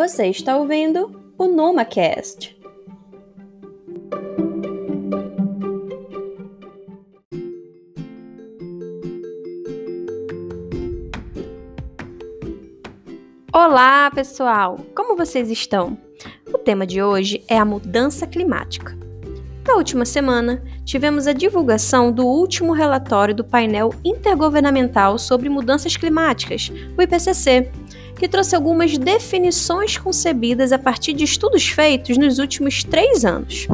Você está ouvindo o NomaCast. Olá, pessoal! Como vocês estão? O tema de hoje é a mudança climática. Na última semana, tivemos a divulgação do último relatório do painel intergovernamental sobre mudanças climáticas, o IPCC, que trouxe algumas definições concebidas a partir de estudos feitos nos últimos três anos.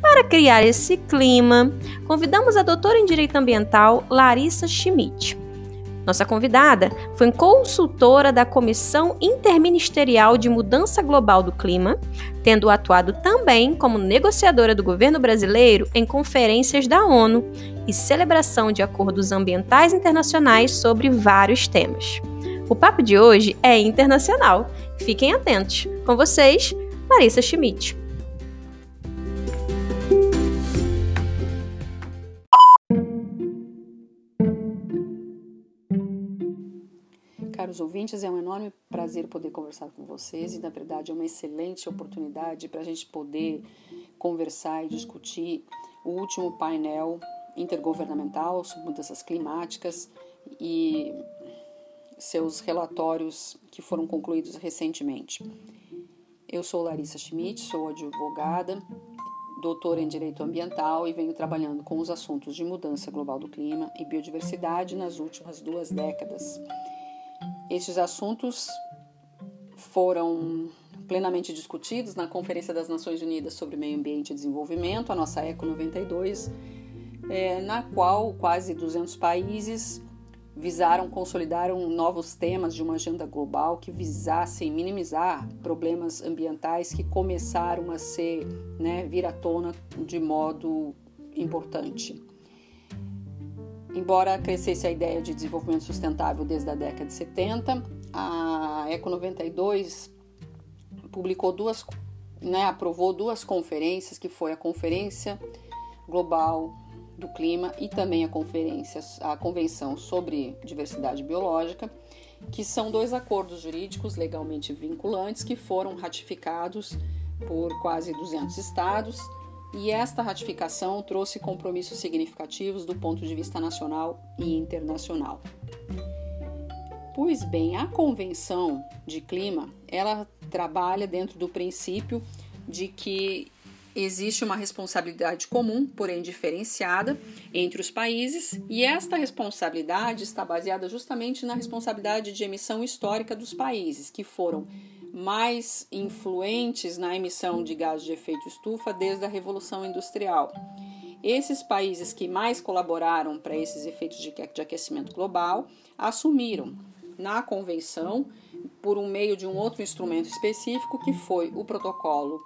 Para criar esse clima, convidamos a doutora em Direito Ambiental Larissa Schmidt. Nossa convidada foi consultora da Comissão Interministerial de Mudança Global do Clima, tendo atuado também como negociadora do governo brasileiro em conferências da ONU e celebração de acordos ambientais internacionais sobre vários temas. O papo de hoje é internacional. Fiquem atentos. Com vocês, Larissa Schmidt. Caros ouvintes, é um enorme prazer poder conversar com vocês e, na verdade, é uma excelente oportunidade para a gente poder conversar e discutir o último painel intergovernamental sobre mudanças climáticas e seus relatórios que foram concluídos recentemente. Eu sou Larissa Schmidt, sou advogada, doutora em Direito Ambiental e venho trabalhando com os assuntos de mudança global do clima e biodiversidade nas últimas duas décadas. Estes assuntos foram plenamente discutidos na Conferência das Nações Unidas sobre Meio Ambiente e Desenvolvimento, a nossa ECO 92, é, na qual quase 200 países visaram consolidaram novos temas de uma agenda global que visassem minimizar problemas ambientais que começaram a ser né, vir à tona de modo importante. Embora crescesse a ideia de desenvolvimento sustentável desde a década de 70, a Eco 92 publicou duas, né, aprovou duas conferências, que foi a Conferência Global do Clima e também a conferência, a Convenção sobre Diversidade Biológica, que são dois acordos jurídicos legalmente vinculantes que foram ratificados por quase 200 estados, e esta ratificação trouxe compromissos significativos do ponto de vista nacional e internacional. Pois bem, a Convenção de Clima, ela trabalha dentro do princípio de que existe uma responsabilidade comum, porém diferenciada, entre os países, e esta responsabilidade está baseada justamente na responsabilidade de emissão histórica dos países, que foram mais influentes na emissão de gases de efeito estufa desde a Revolução Industrial. Esses países que mais colaboraram para esses efeitos de aquecimento global assumiram na convenção, por um meio de um outro instrumento específico, que foi o protocolo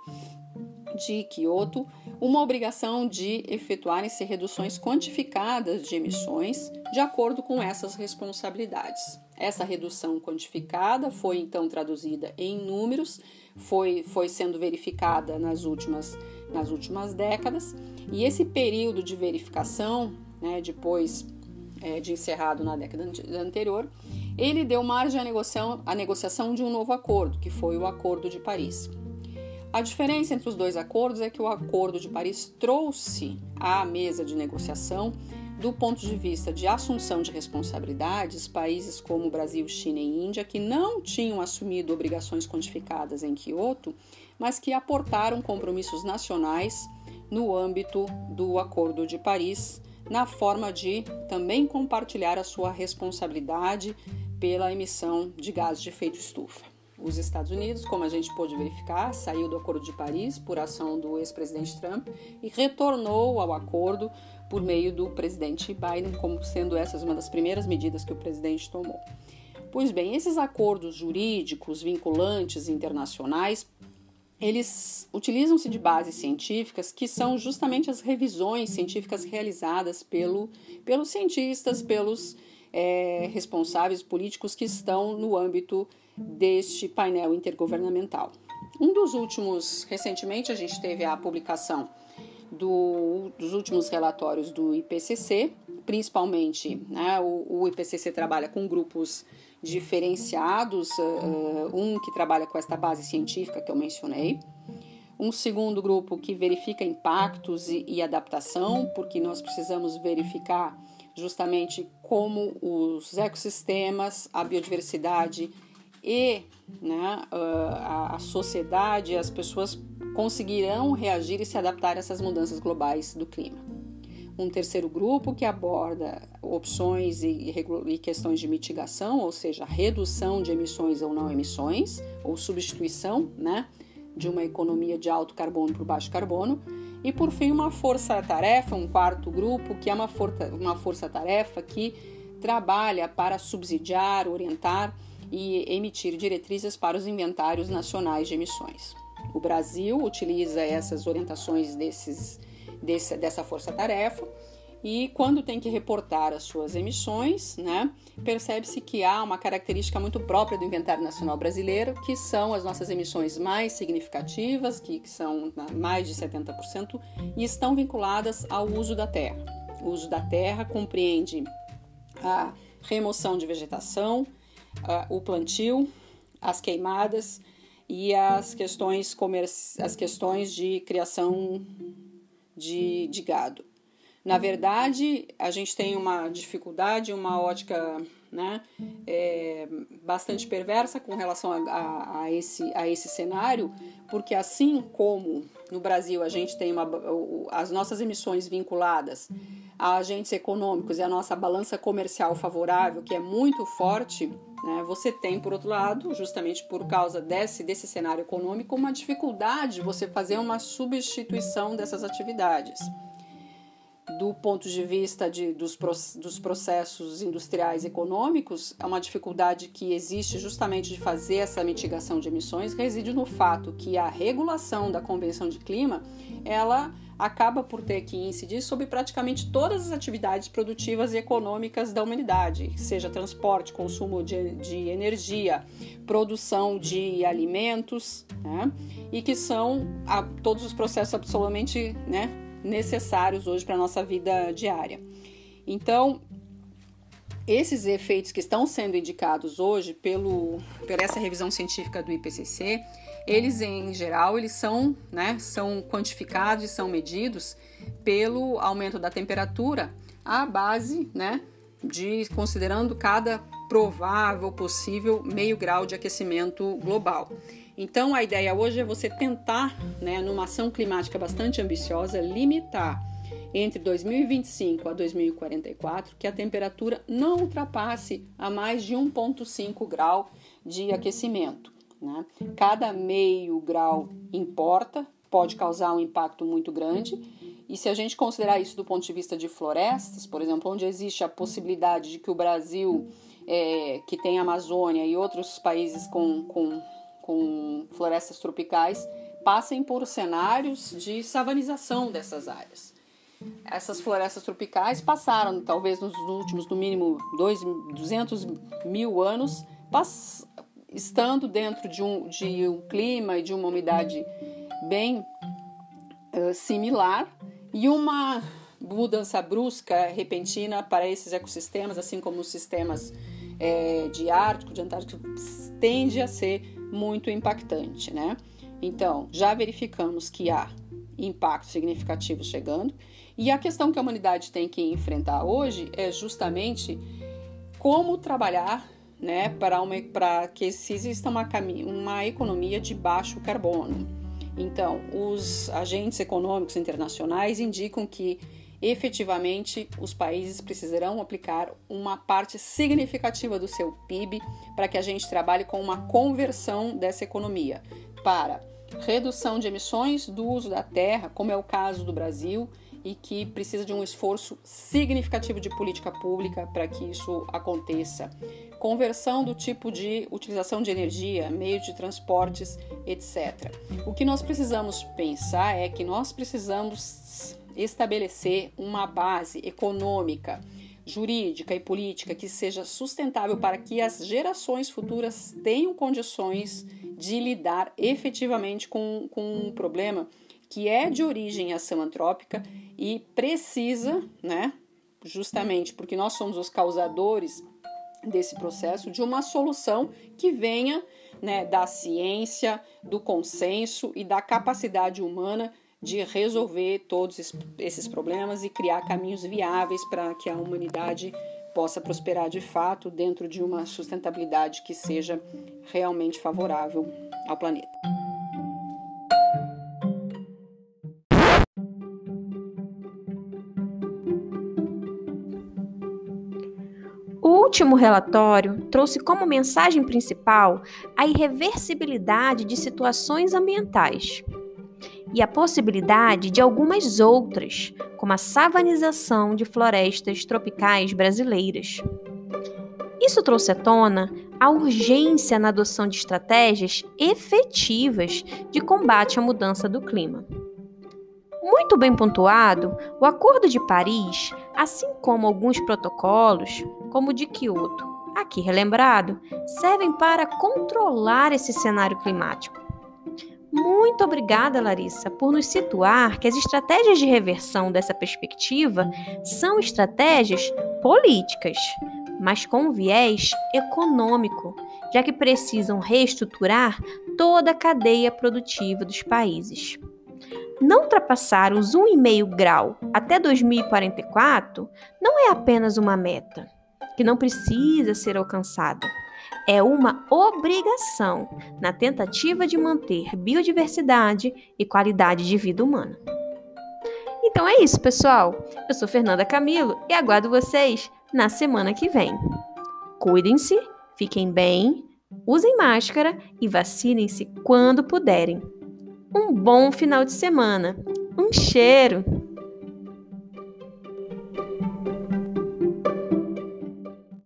de Kyoto uma obrigação de efetuarem-se reduções quantificadas de emissões de acordo com essas responsabilidades. Essa redução quantificada foi então traduzida em números, foi, foi sendo verificada nas últimas, nas últimas décadas, e esse período de verificação, né, depois é, de encerrado na década anterior, ele deu margem à negociação, à negociação de um novo acordo, que foi o Acordo de Paris. A diferença entre os dois acordos é que o Acordo de Paris trouxe à mesa de negociação, do ponto de vista de assunção de responsabilidades, países como Brasil, China e Índia, que não tinham assumido obrigações quantificadas em Kyoto, mas que aportaram compromissos nacionais no âmbito do Acordo de Paris, na forma de também compartilhar a sua responsabilidade pela emissão de gases de efeito estufa. Os Estados Unidos, como a gente pôde verificar, saiu do Acordo de Paris por ação do ex-presidente Trump e retornou ao acordo por meio do presidente Biden, como sendo essas uma das primeiras medidas que o presidente tomou. Pois bem, esses acordos jurídicos vinculantes internacionais eles utilizam-se de bases científicas que são justamente as revisões científicas realizadas pelo, pelos cientistas, pelos é, responsáveis políticos que estão no âmbito deste painel intergovernamental. Um dos últimos, recentemente, a gente teve a publicação do, dos últimos relatórios do IPCC, principalmente né, o, o, IPCC trabalha com grupos diferenciados, uh, um que trabalha com esta base científica que eu mencionei, um segundo grupo que verifica impactos e, e adaptação, porque nós precisamos verificar justamente como os ecossistemas, a biodiversidade e né, a, a sociedade, as pessoas conseguirão reagir e se adaptar a essas mudanças globais do clima. Um terceiro grupo que aborda opções e, e questões de mitigação, ou seja, redução de emissões ou não emissões, ou substituição né, de uma economia de alto carbono por baixo carbono. E por fim, uma força-tarefa, um quarto grupo, que é uma, uma força-tarefa que trabalha para subsidiar, orientar e emitir diretrizes para os inventários nacionais de emissões. O Brasil utiliza essas orientações desses, desse, dessa força-tarefa e quando tem que reportar as suas emissões, né, percebe-se que há uma característica muito própria do inventário nacional brasileiro, que são as nossas emissões mais significativas, que, que são mais de 70%, e estão vinculadas ao uso da terra. O uso da terra compreende a remoção de vegetação, o plantio, as queimadas e as questões, as questões de criação de, de gado. Na verdade, a gente tem uma dificuldade, uma ótica né, é, bastante perversa com relação a, a, a, esse, a esse cenário, porque assim como no Brasil a gente tem uma, as nossas emissões vinculadas a agentes econômicos e a nossa balança comercial favorável, que é muito forte, né, você tem, por outro lado, justamente por causa desse, desse cenário econômico, uma dificuldade de você fazer uma substituição dessas atividades do ponto de vista de, dos, dos processos industriais econômicos, é uma dificuldade que existe justamente de fazer essa mitigação de emissões reside no fato que a regulação da Convenção de Clima ela acaba por ter que incidir sobre praticamente todas as atividades produtivas e econômicas da humanidade, seja transporte, consumo de, de energia, produção de alimentos, né? e que são a, todos os processos absolutamente né, necessários hoje para a nossa vida diária. Então, esses efeitos que estão sendo indicados hoje pelo, por essa revisão científica do IPCC, eles em geral eles são, né, são quantificados e são medidos pelo aumento da temperatura à base, né, de considerando cada provável possível meio grau de aquecimento global. Então, a ideia hoje é você tentar, né, numa ação climática bastante ambiciosa, limitar entre 2025 a 2044 que a temperatura não ultrapasse a mais de 1,5 grau de aquecimento. Né? Cada meio grau importa, pode causar um impacto muito grande. E se a gente considerar isso do ponto de vista de florestas, por exemplo, onde existe a possibilidade de que o Brasil, é, que tem Amazônia e outros países com, com com florestas tropicais passem por cenários de savanização dessas áreas. Essas florestas tropicais passaram, talvez nos últimos, no mínimo, dois, 200 mil anos, pass, estando dentro de um, de um clima e de uma umidade bem uh, similar e uma mudança brusca, repentina para esses ecossistemas, assim como os sistemas é, de Ártico, de Antártico, tende a ser muito impactante, né? Então, já verificamos que há impactos significativos chegando, e a questão que a humanidade tem que enfrentar hoje é justamente como trabalhar né, para que exista uma, uma economia de baixo carbono. Então, os agentes econômicos internacionais indicam que efetivamente os países precisarão aplicar uma parte significativa do seu PIB para que a gente trabalhe com uma conversão dessa economia para redução de emissões do uso da terra, como é o caso do Brasil, e que precisa de um esforço significativo de política pública para que isso aconteça. Conversão do tipo de utilização de energia, meio de transportes, etc. O que nós precisamos pensar é que nós precisamos estabelecer uma base econômica, jurídica e política que seja sustentável para que as gerações futuras tenham condições de lidar efetivamente com, com um problema que é de origem ação antrópica e precisa, né, justamente porque nós somos os causadores desse processo, de uma solução que venha né, da ciência, do consenso e da capacidade humana de resolver todos esses problemas e criar caminhos viáveis para que a humanidade possa prosperar de fato dentro de uma sustentabilidade que seja realmente favorável ao planeta. O último relatório trouxe como mensagem principal a irreversibilidade de situações ambientais e a possibilidade de algumas outras, como a savanização de florestas tropicais brasileiras. Isso trouxe à tona a urgência na adoção de estratégias efetivas de combate à mudança do clima. Muito bem pontuado, o Acordo de Paris, assim como alguns protocolos, como o de Kyoto, aqui relembrado, servem para controlar esse cenário climático muito obrigada, Larissa, por nos situar que as estratégias de reversão dessa perspectiva são estratégias políticas, mas com viés econômico, já que precisam reestruturar toda a cadeia produtiva dos países. Não ultrapassar os 1,5 grau até 2044 não é apenas uma meta, que não precisa ser alcançada é uma obrigação na tentativa de manter biodiversidade e qualidade de vida humana. Então é isso, pessoal. Eu sou Fernanda Camilo e aguardo vocês na semana que vem. Cuidem-se, fiquem bem, usem máscara e vacinem-se quando puderem. Um bom final de semana. Um cheiro!